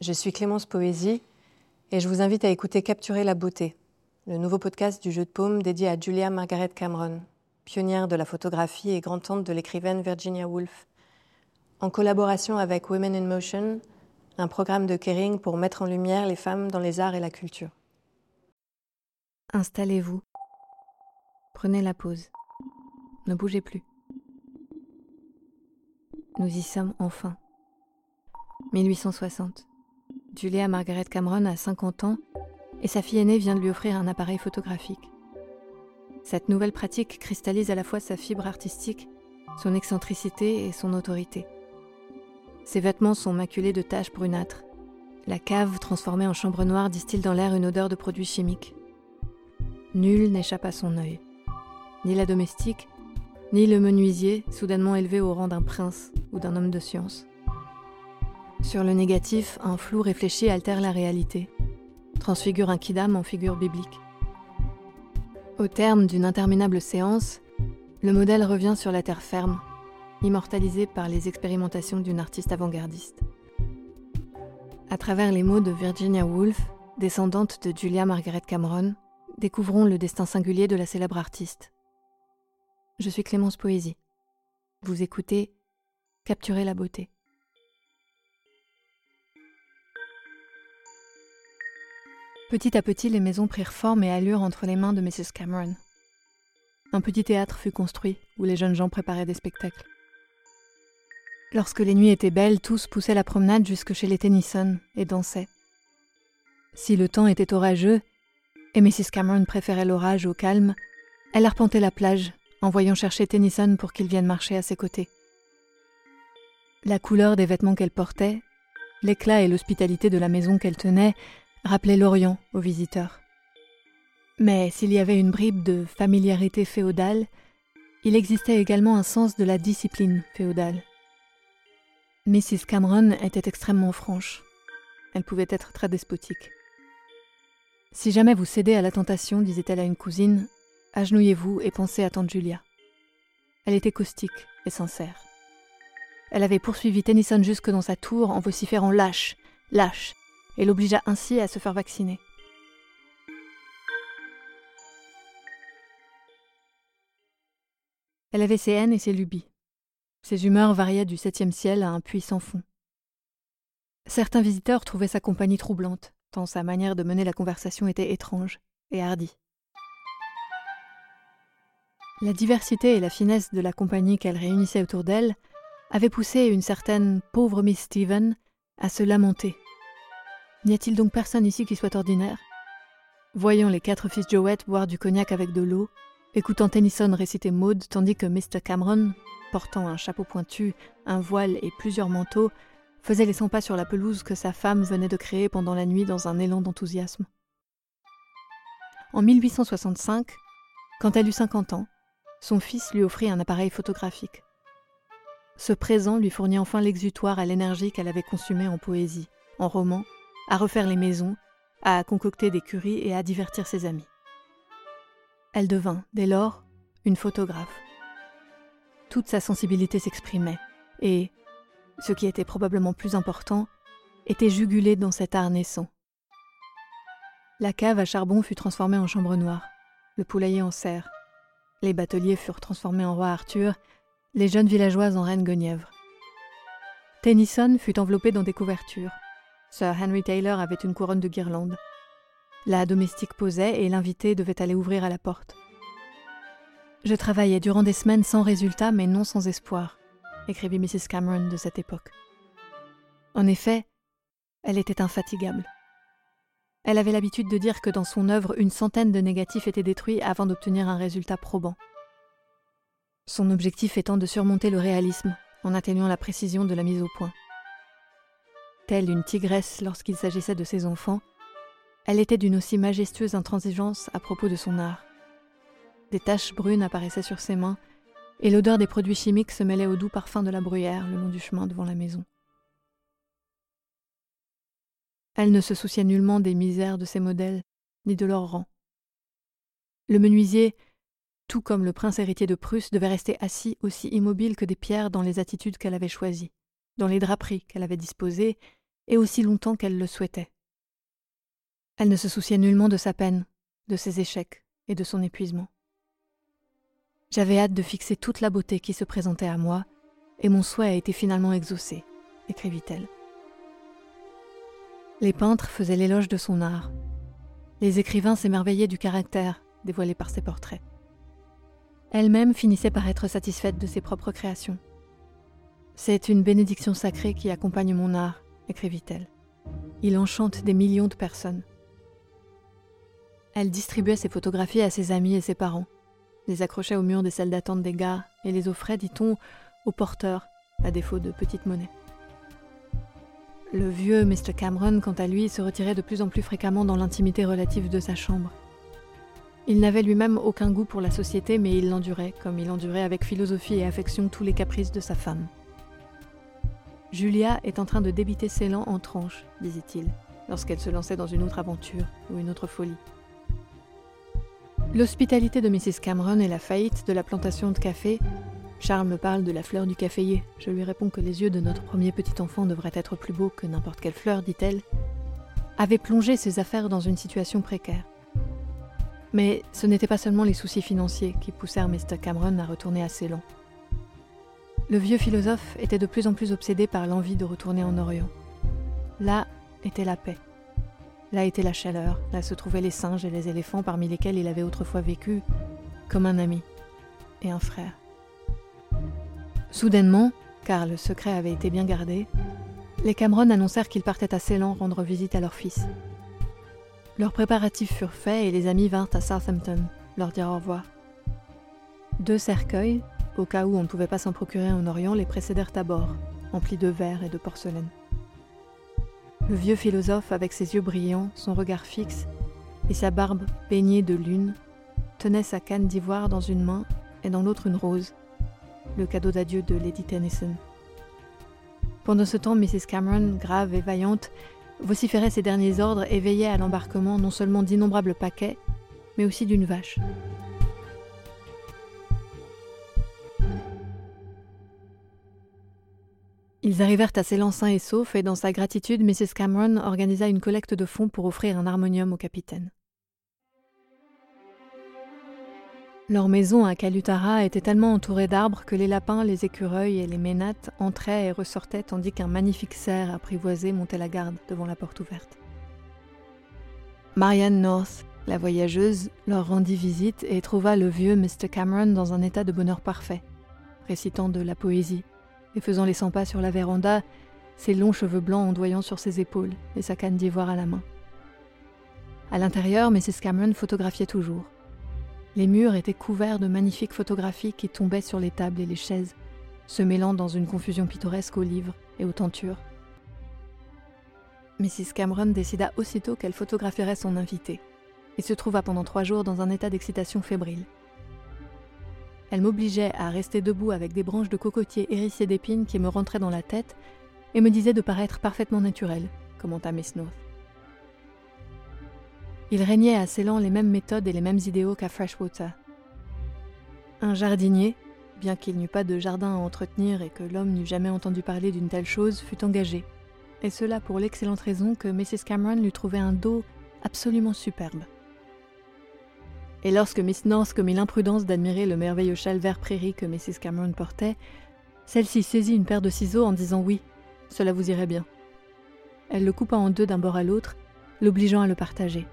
Je suis Clémence Poésie et je vous invite à écouter Capturer la beauté, le nouveau podcast du jeu de paume dédié à Julia Margaret Cameron, pionnière de la photographie et grand-tante de l'écrivaine Virginia Woolf, en collaboration avec Women in Motion, un programme de caring pour mettre en lumière les femmes dans les arts et la culture. Installez-vous. Prenez la pause. Ne bougez plus. Nous y sommes enfin. 1860. Julia Margaret Cameron a 50 ans et sa fille aînée vient de lui offrir un appareil photographique. Cette nouvelle pratique cristallise à la fois sa fibre artistique, son excentricité et son autorité. Ses vêtements sont maculés de taches brunâtres. La cave, transformée en chambre noire, distille dans l'air une odeur de produits chimiques. Nul n'échappe à son œil. Ni la domestique, ni le menuisier, soudainement élevé au rang d'un prince ou d'un homme de science. Sur le négatif, un flou réfléchi altère la réalité, transfigure un kidam en figure biblique. Au terme d'une interminable séance, le modèle revient sur la terre ferme, immortalisé par les expérimentations d'une artiste avant-gardiste. À travers les mots de Virginia Woolf, descendante de Julia Margaret Cameron, découvrons le destin singulier de la célèbre artiste. Je suis Clémence Poésie. Vous écoutez Capturer la beauté. Petit à petit, les maisons prirent forme et allure entre les mains de Mrs. Cameron. Un petit théâtre fut construit où les jeunes gens préparaient des spectacles. Lorsque les nuits étaient belles, tous poussaient la promenade jusque chez les Tennyson et dansaient. Si le temps était orageux, et Mrs. Cameron préférait l'orage au calme, elle arpentait la plage, en voyant chercher Tennyson pour qu'il vienne marcher à ses côtés. La couleur des vêtements qu'elle portait, l'éclat et l'hospitalité de la maison qu'elle tenait rappelait l'Orient aux visiteurs. Mais s'il y avait une bribe de familiarité féodale, il existait également un sens de la discipline féodale. Mrs. Cameron était extrêmement franche. Elle pouvait être très despotique. Si jamais vous cédez à la tentation, disait-elle à une cousine, agenouillez-vous et pensez à tante Julia. Elle était caustique et sincère. Elle avait poursuivi Tennyson jusque dans sa tour en vociférant lâche, lâche, et l'obligea ainsi à se faire vacciner. Elle avait ses haines et ses lubies. Ses humeurs variaient du septième ciel à un puits sans fond. Certains visiteurs trouvaient sa compagnie troublante, tant sa manière de mener la conversation était étrange et hardie. La diversité et la finesse de la compagnie qu'elle réunissait autour d'elle avaient poussé une certaine pauvre Miss Stephen à se lamenter N'y a-t-il donc personne ici qui soit ordinaire? Voyant les quatre fils Jowett boire du cognac avec de l'eau, écoutant Tennyson réciter Maud tandis que Mr. Cameron, portant un chapeau pointu, un voile et plusieurs manteaux, faisait les cent pas sur la pelouse que sa femme venait de créer pendant la nuit dans un élan d'enthousiasme. En 1865, quand elle eut 50 ans, son fils lui offrit un appareil photographique. Ce présent lui fournit enfin l'exutoire à l'énergie qu'elle avait consumée en poésie, en roman à refaire les maisons, à concocter des curies et à divertir ses amis. Elle devint, dès lors, une photographe. Toute sa sensibilité s'exprimait, et, ce qui était probablement plus important, était jugulée dans cet art naissant. La cave à charbon fut transformée en chambre noire, le poulailler en serre, les bateliers furent transformés en roi Arthur, les jeunes villageoises en reine Guenièvre. Tennyson fut enveloppé dans des couvertures, Sir Henry Taylor avait une couronne de guirlandes. La domestique posait et l'invité devait aller ouvrir à la porte. Je travaillais durant des semaines sans résultat, mais non sans espoir, écrivit Mrs. Cameron de cette époque. En effet, elle était infatigable. Elle avait l'habitude de dire que dans son œuvre, une centaine de négatifs étaient détruits avant d'obtenir un résultat probant. Son objectif étant de surmonter le réalisme en atteignant la précision de la mise au point. Telle une tigresse lorsqu'il s'agissait de ses enfants, elle était d'une aussi majestueuse intransigeance à propos de son art. Des taches brunes apparaissaient sur ses mains, et l'odeur des produits chimiques se mêlait au doux parfum de la bruyère le long du chemin devant la maison. Elle ne se souciait nullement des misères de ses modèles, ni de leur rang. Le menuisier, tout comme le prince héritier de Prusse, devait rester assis aussi immobile que des pierres dans les attitudes qu'elle avait choisies, dans les draperies qu'elle avait disposées, et aussi longtemps qu'elle le souhaitait. Elle ne se souciait nullement de sa peine, de ses échecs et de son épuisement. J'avais hâte de fixer toute la beauté qui se présentait à moi, et mon souhait a été finalement exaucé, écrivit-elle. Les peintres faisaient l'éloge de son art. Les écrivains s'émerveillaient du caractère dévoilé par ses portraits. Elle-même finissait par être satisfaite de ses propres créations. C'est une bénédiction sacrée qui accompagne mon art, écrivit-elle. Il enchante des millions de personnes. Elle distribuait ses photographies à ses amis et ses parents, les accrochait au mur des salles d'attente des gares et les offrait, dit-on, aux porteurs, à défaut de petites monnaies. Le vieux Mr. Cameron, quant à lui, se retirait de plus en plus fréquemment dans l'intimité relative de sa chambre. Il n'avait lui-même aucun goût pour la société, mais il l'endurait, comme il endurait avec philosophie et affection tous les caprices de sa femme. Julia est en train de débiter Ceylan en tranches, disait-il, lorsqu'elle se lançait dans une autre aventure ou une autre folie. L'hospitalité de Mrs. Cameron et la faillite de la plantation de café. Charles me parle de la fleur du caféier. Je lui réponds que les yeux de notre premier petit enfant devraient être plus beaux que n'importe quelle fleur, dit-elle, avaient plongé ses affaires dans une situation précaire. Mais ce n'était pas seulement les soucis financiers qui poussèrent Mr. Cameron à retourner à Ceylan. Le vieux philosophe était de plus en plus obsédé par l'envie de retourner en Orient. Là était la paix. Là était la chaleur, là se trouvaient les singes et les éléphants parmi lesquels il avait autrefois vécu comme un ami et un frère. Soudainement, car le secret avait été bien gardé, les Cameron annoncèrent qu'ils partaient à Ceylan rendre visite à leur fils. Leurs préparatifs furent faits et les amis vinrent à Southampton leur dire au revoir. Deux cercueils, au cas où on ne pouvait pas s'en procurer en Orient, les précédèrent à bord, emplis de verre et de porcelaine. Le vieux philosophe, avec ses yeux brillants, son regard fixe et sa barbe baignée de lune, tenait sa canne d'ivoire dans une main et dans l'autre une rose, le cadeau d'adieu de Lady Tennyson. Pendant ce temps, Mrs. Cameron, grave et vaillante, vociférait ses derniers ordres et veillait à l'embarquement non seulement d'innombrables paquets, mais aussi d'une vache. Ils arrivèrent à sains et saufs, et dans sa gratitude, Mrs. Cameron organisa une collecte de fonds pour offrir un harmonium au capitaine. Leur maison à Calutara était tellement entourée d'arbres que les lapins, les écureuils et les ménates entraient et ressortaient tandis qu'un magnifique cerf apprivoisé montait la garde devant la porte ouverte. Marianne North, la voyageuse, leur rendit visite et trouva le vieux Mr. Cameron dans un état de bonheur parfait, récitant de la poésie et faisant les cent pas sur la véranda, ses longs cheveux blancs ondoyant sur ses épaules et sa canne d'ivoire à la main. À l'intérieur, Mrs. Cameron photographiait toujours. Les murs étaient couverts de magnifiques photographies qui tombaient sur les tables et les chaises, se mêlant dans une confusion pittoresque aux livres et aux tentures. Mrs. Cameron décida aussitôt qu'elle photographierait son invité, et se trouva pendant trois jours dans un état d'excitation fébrile. Elle m'obligeait à rester debout avec des branches de cocotier hérissées d'épines qui me rentraient dans la tête et me disait de paraître parfaitement naturelle, commenta Miss North. Il régnait à Ceylan les mêmes méthodes et les mêmes idéaux qu'à Freshwater. Un jardinier, bien qu'il n'eût pas de jardin à entretenir et que l'homme n'eût jamais entendu parler d'une telle chose, fut engagé, et cela pour l'excellente raison que Mrs. Cameron lui trouvait un dos absolument superbe. Et lorsque Miss North commit l'imprudence d'admirer le merveilleux châle vert prairie que Mrs. Cameron portait, celle-ci saisit une paire de ciseaux en disant oui, cela vous irait bien. Elle le coupa en deux d'un bord à l'autre, l'obligeant à le partager.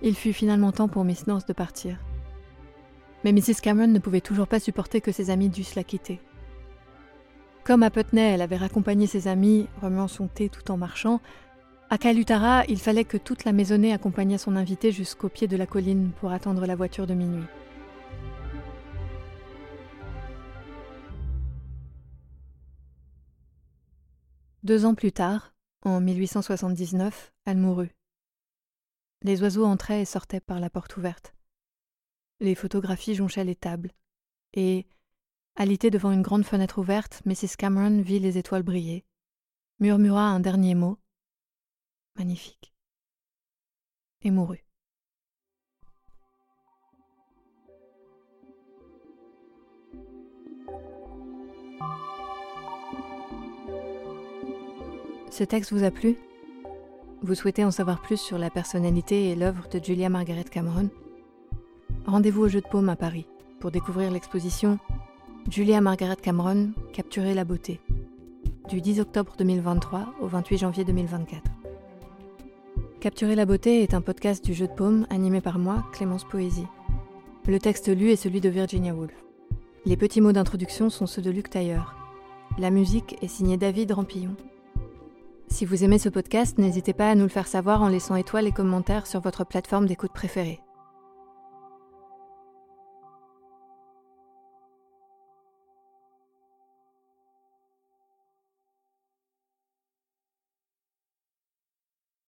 Il fut finalement temps pour Miss North de partir. Mais Mrs. Cameron ne pouvait toujours pas supporter que ses amis dussent la quitter. Comme à Putney, elle avait raccompagné ses amis, remuant son thé tout en marchant, à Kalutara, il fallait que toute la maisonnée accompagnât son invité jusqu'au pied de la colline pour attendre la voiture de minuit. Deux ans plus tard, en 1879, elle mourut. Les oiseaux entraient et sortaient par la porte ouverte. Les photographies jonchaient les tables. Et, alitée devant une grande fenêtre ouverte, Mrs. Cameron vit les étoiles briller, murmura un dernier mot, magnifique, et mourut. Ce texte vous a plu? Vous souhaitez en savoir plus sur la personnalité et l'œuvre de Julia Margaret Cameron? Rendez-vous au Jeu de Paume à Paris pour découvrir l'exposition Julia Margaret Cameron, Capturer la beauté, du 10 octobre 2023 au 28 janvier 2024. Capturer la beauté est un podcast du Jeu de Paume animé par moi, Clémence Poésie. Le texte lu est celui de Virginia Woolf. Les petits mots d'introduction sont ceux de Luc Tailleur. La musique est signée David Rampillon. Si vous aimez ce podcast, n'hésitez pas à nous le faire savoir en laissant étoiles et commentaires sur votre plateforme d'écoute préférée.